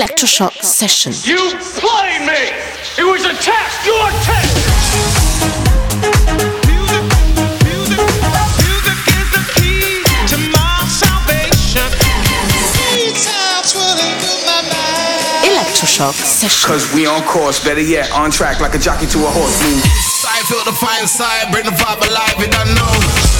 Electroshock Session. You played me! It was a test! Your test! Electroshock Session. Cause we on course, better yet, on track like a jockey to a horse. Move. I feel the fire inside, bring the vibe alive, you don't know.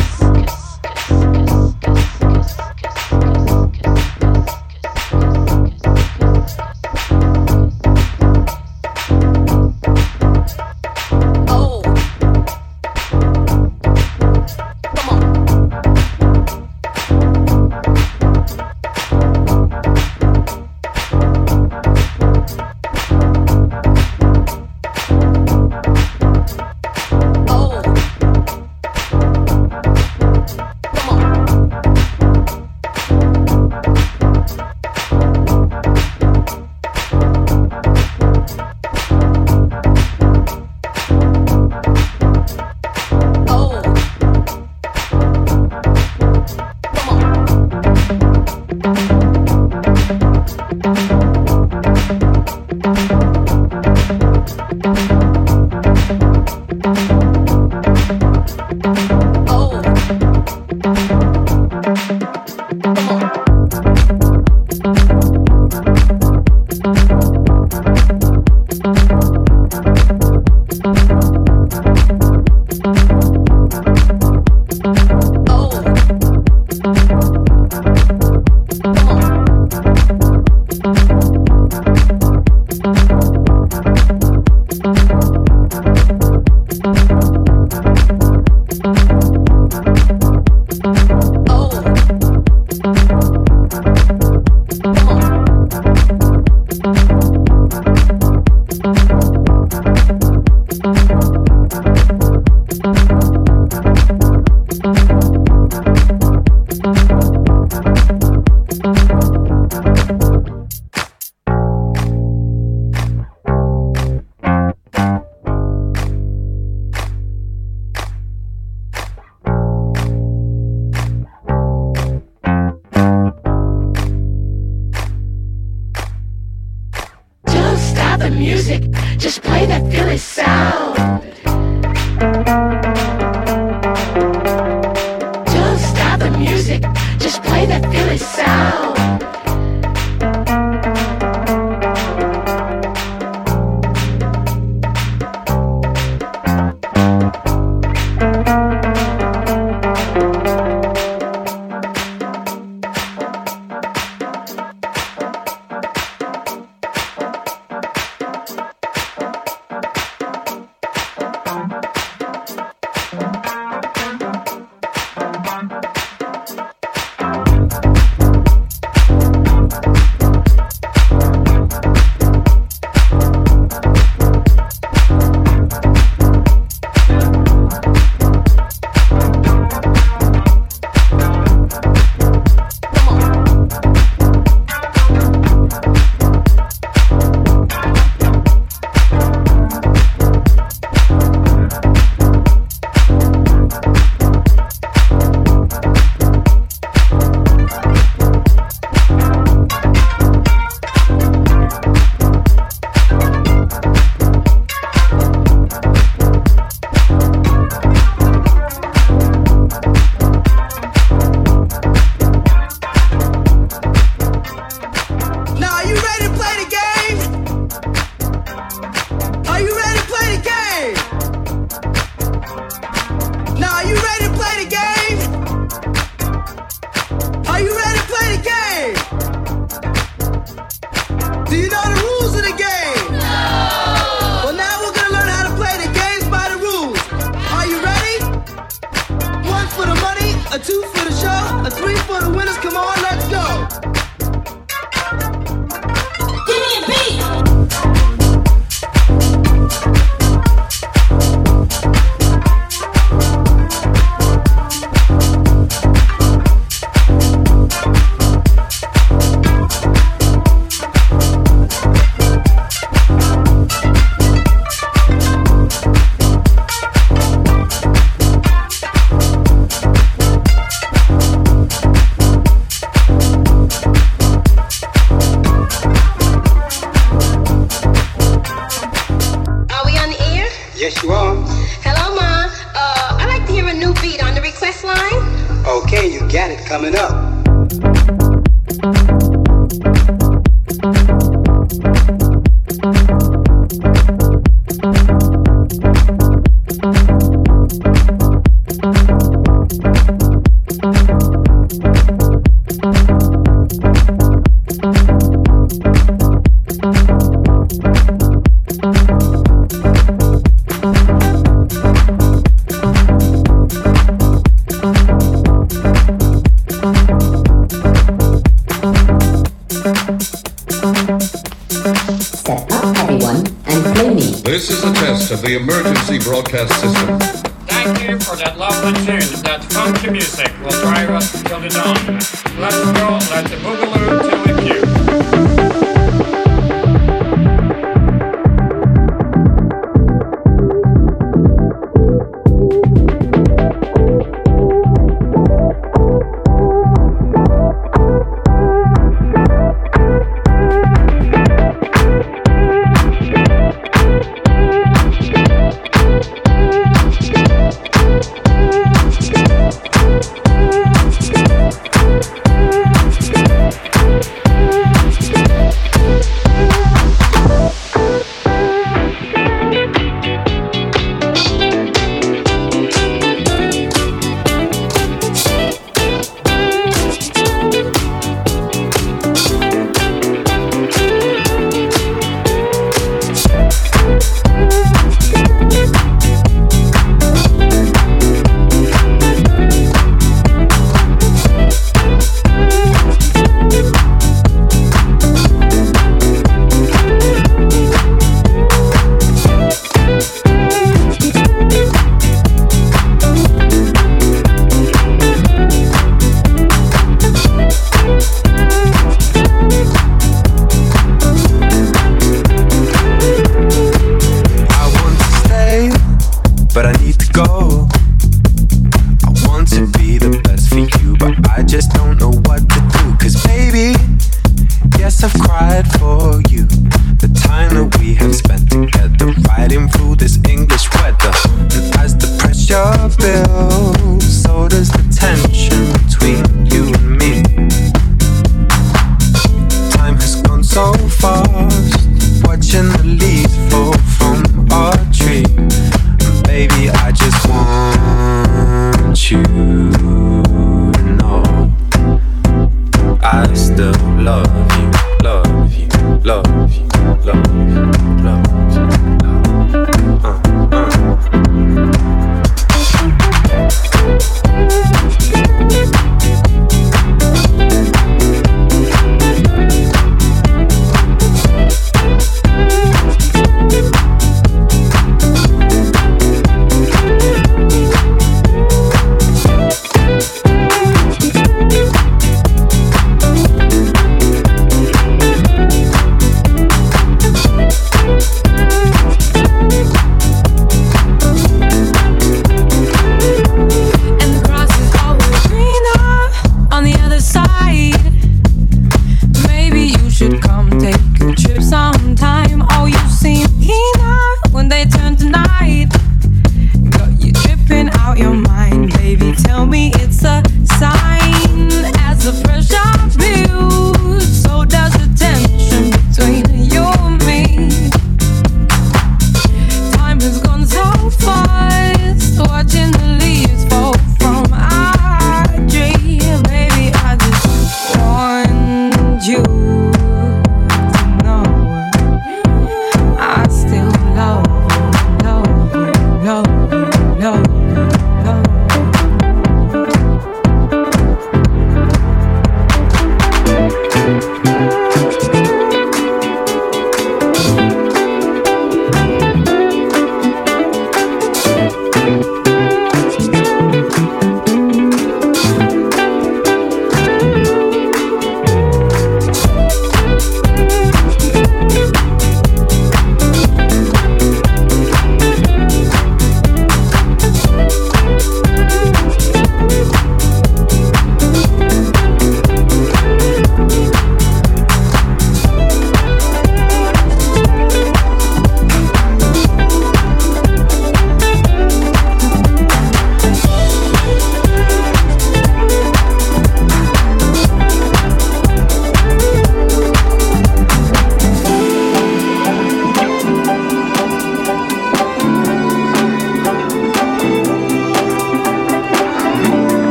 Broadcast system.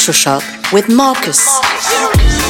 Electroshock with Marcus.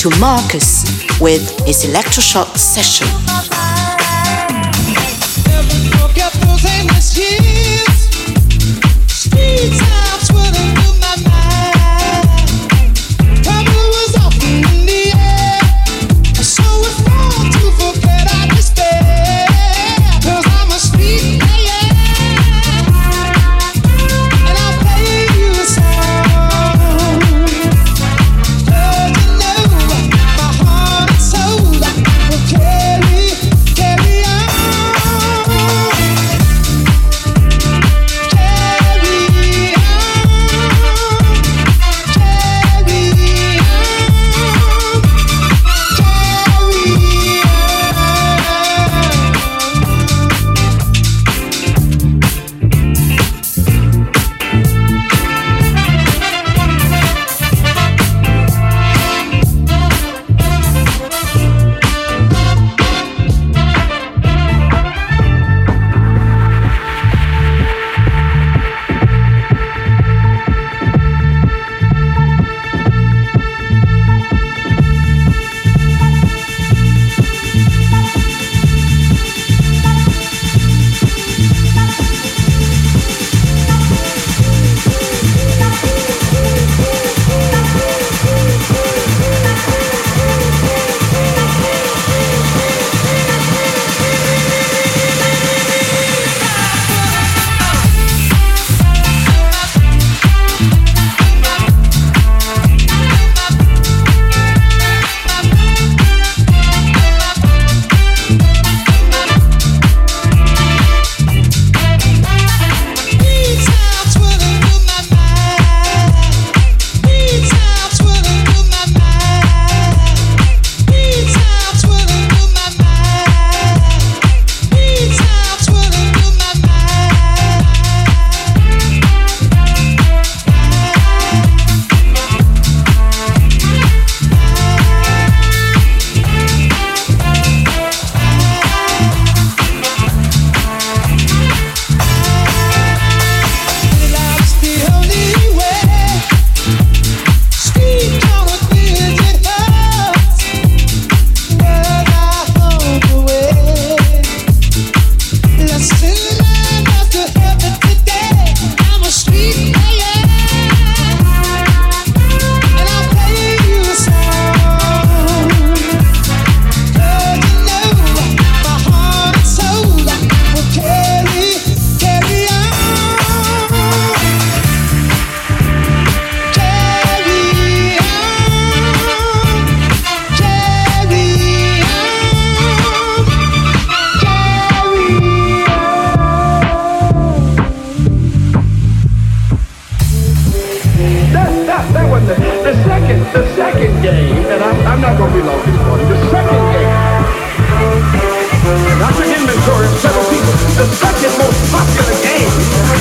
To Marcus with his electroshock session.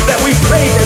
that we prayed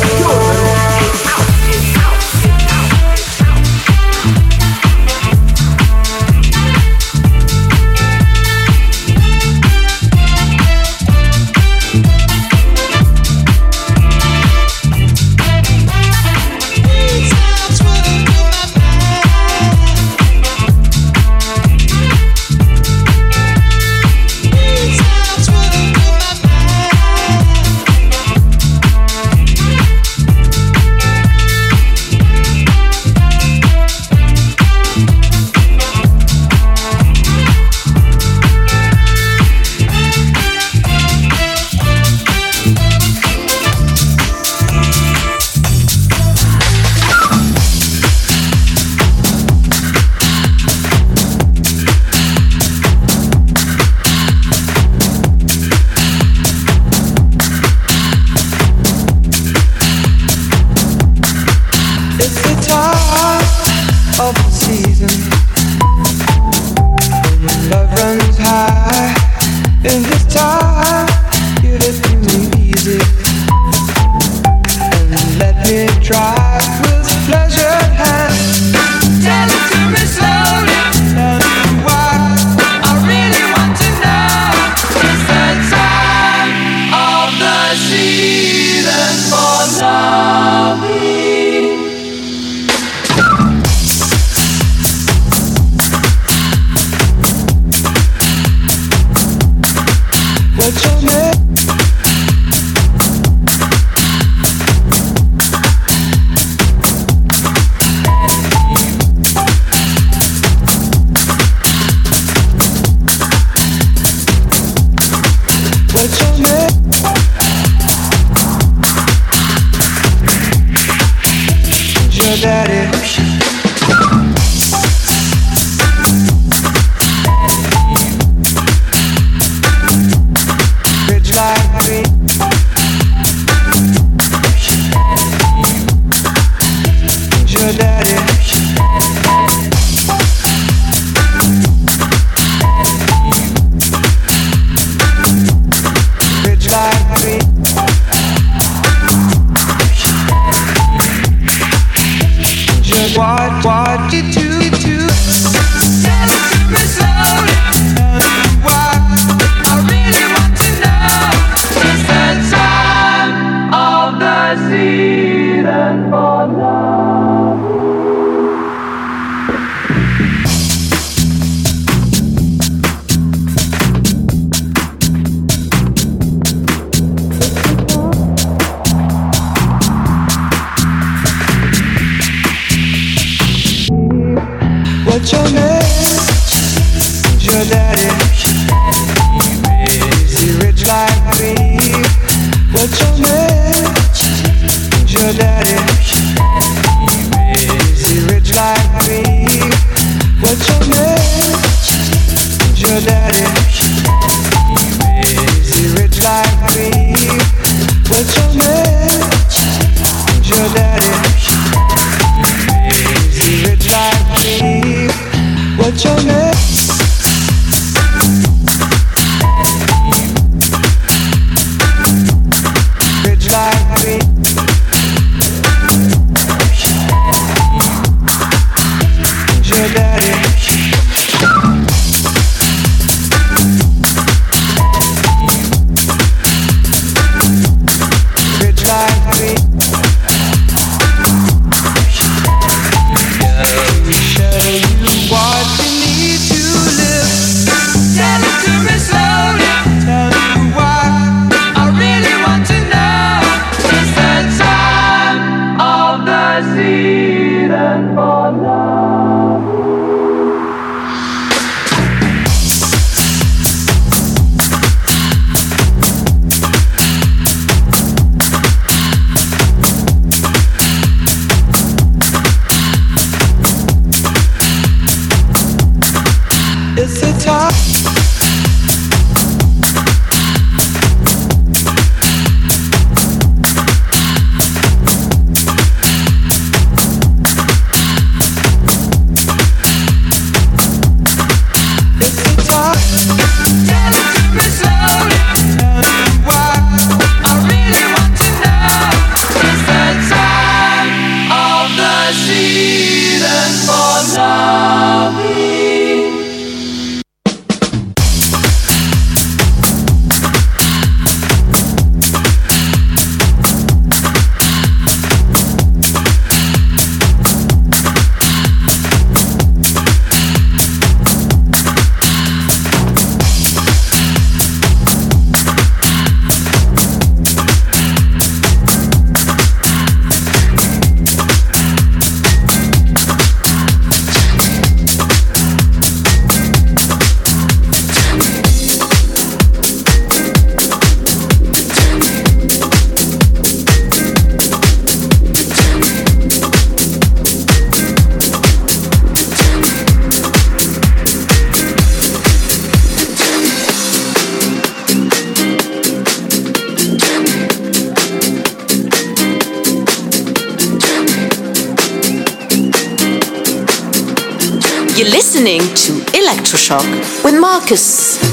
Marcus.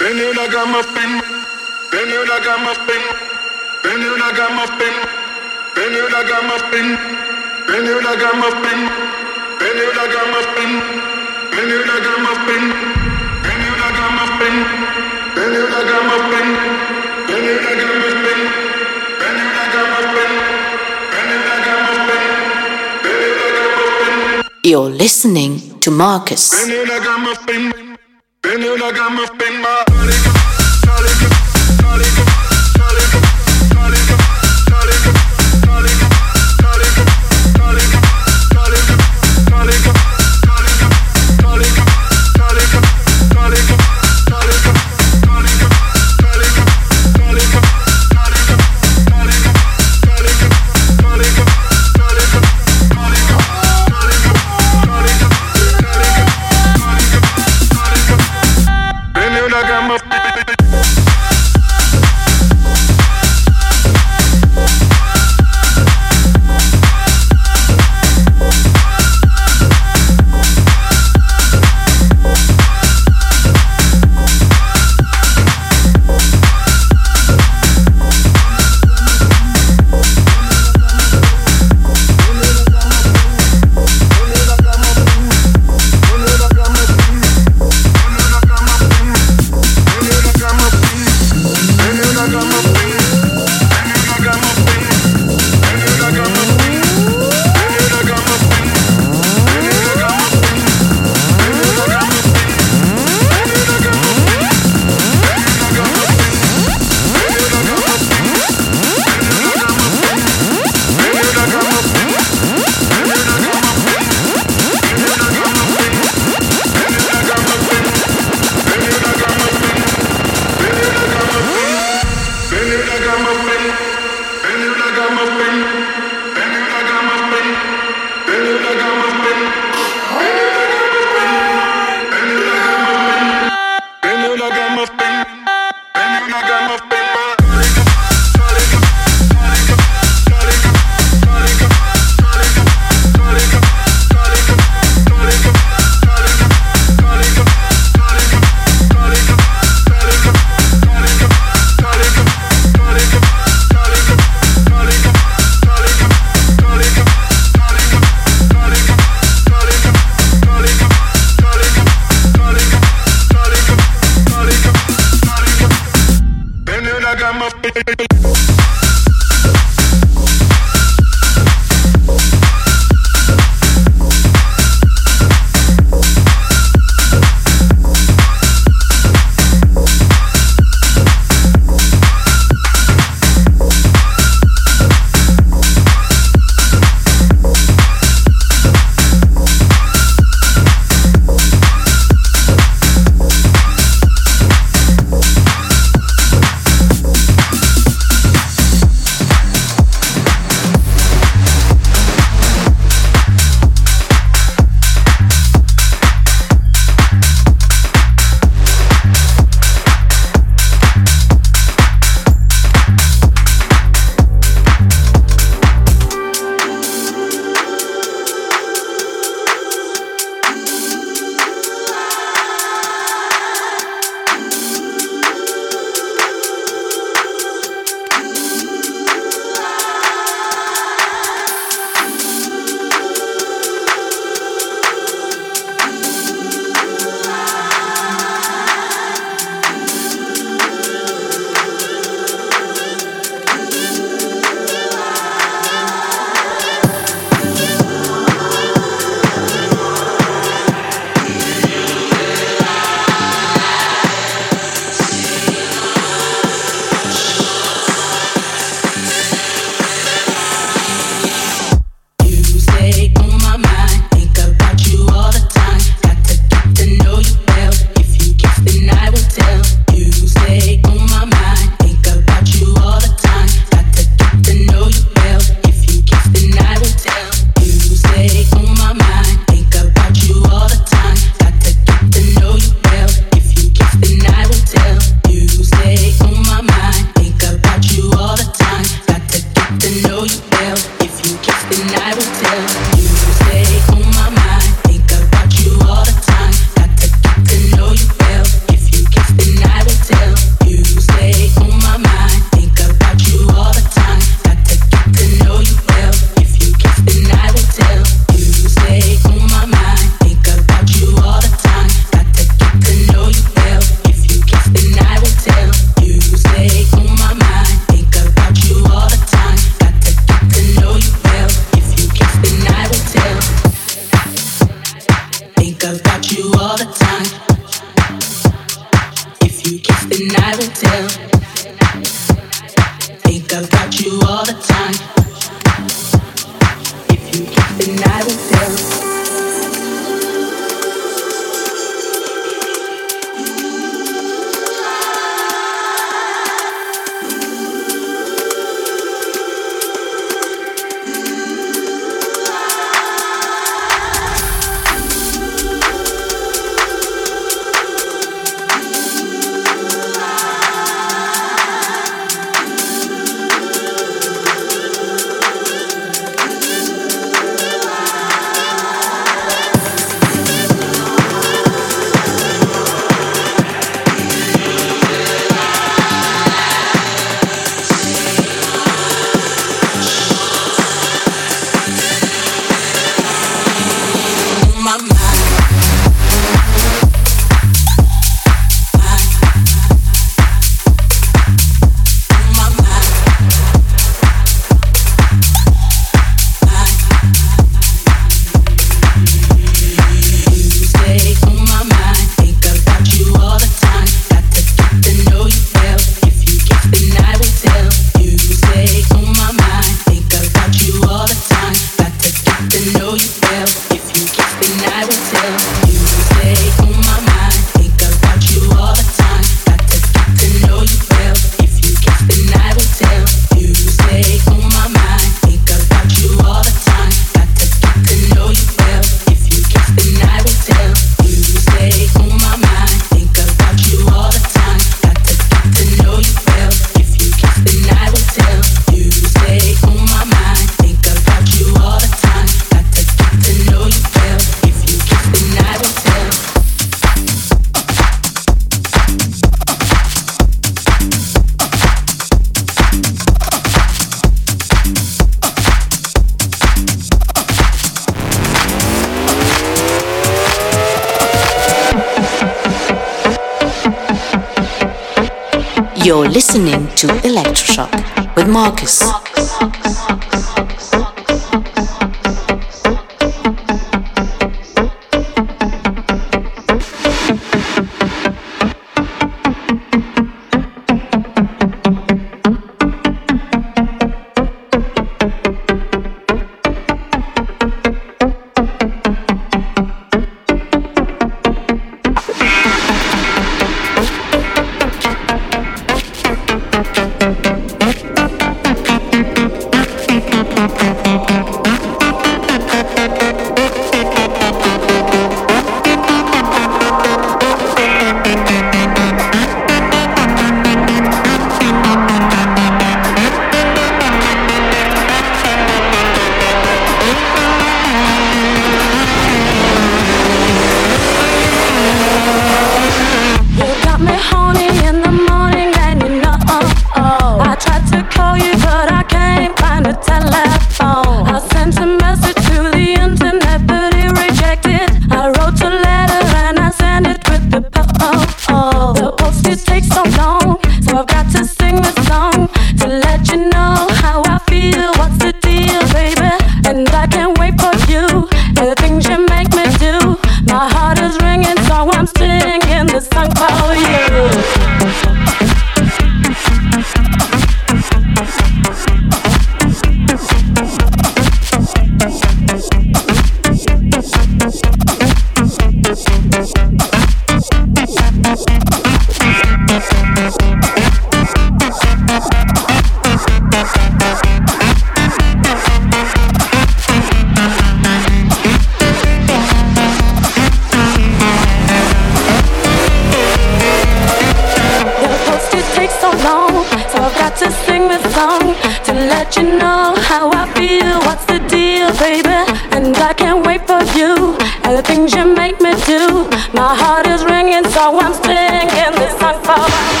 Is ringing, so I'm singing this song for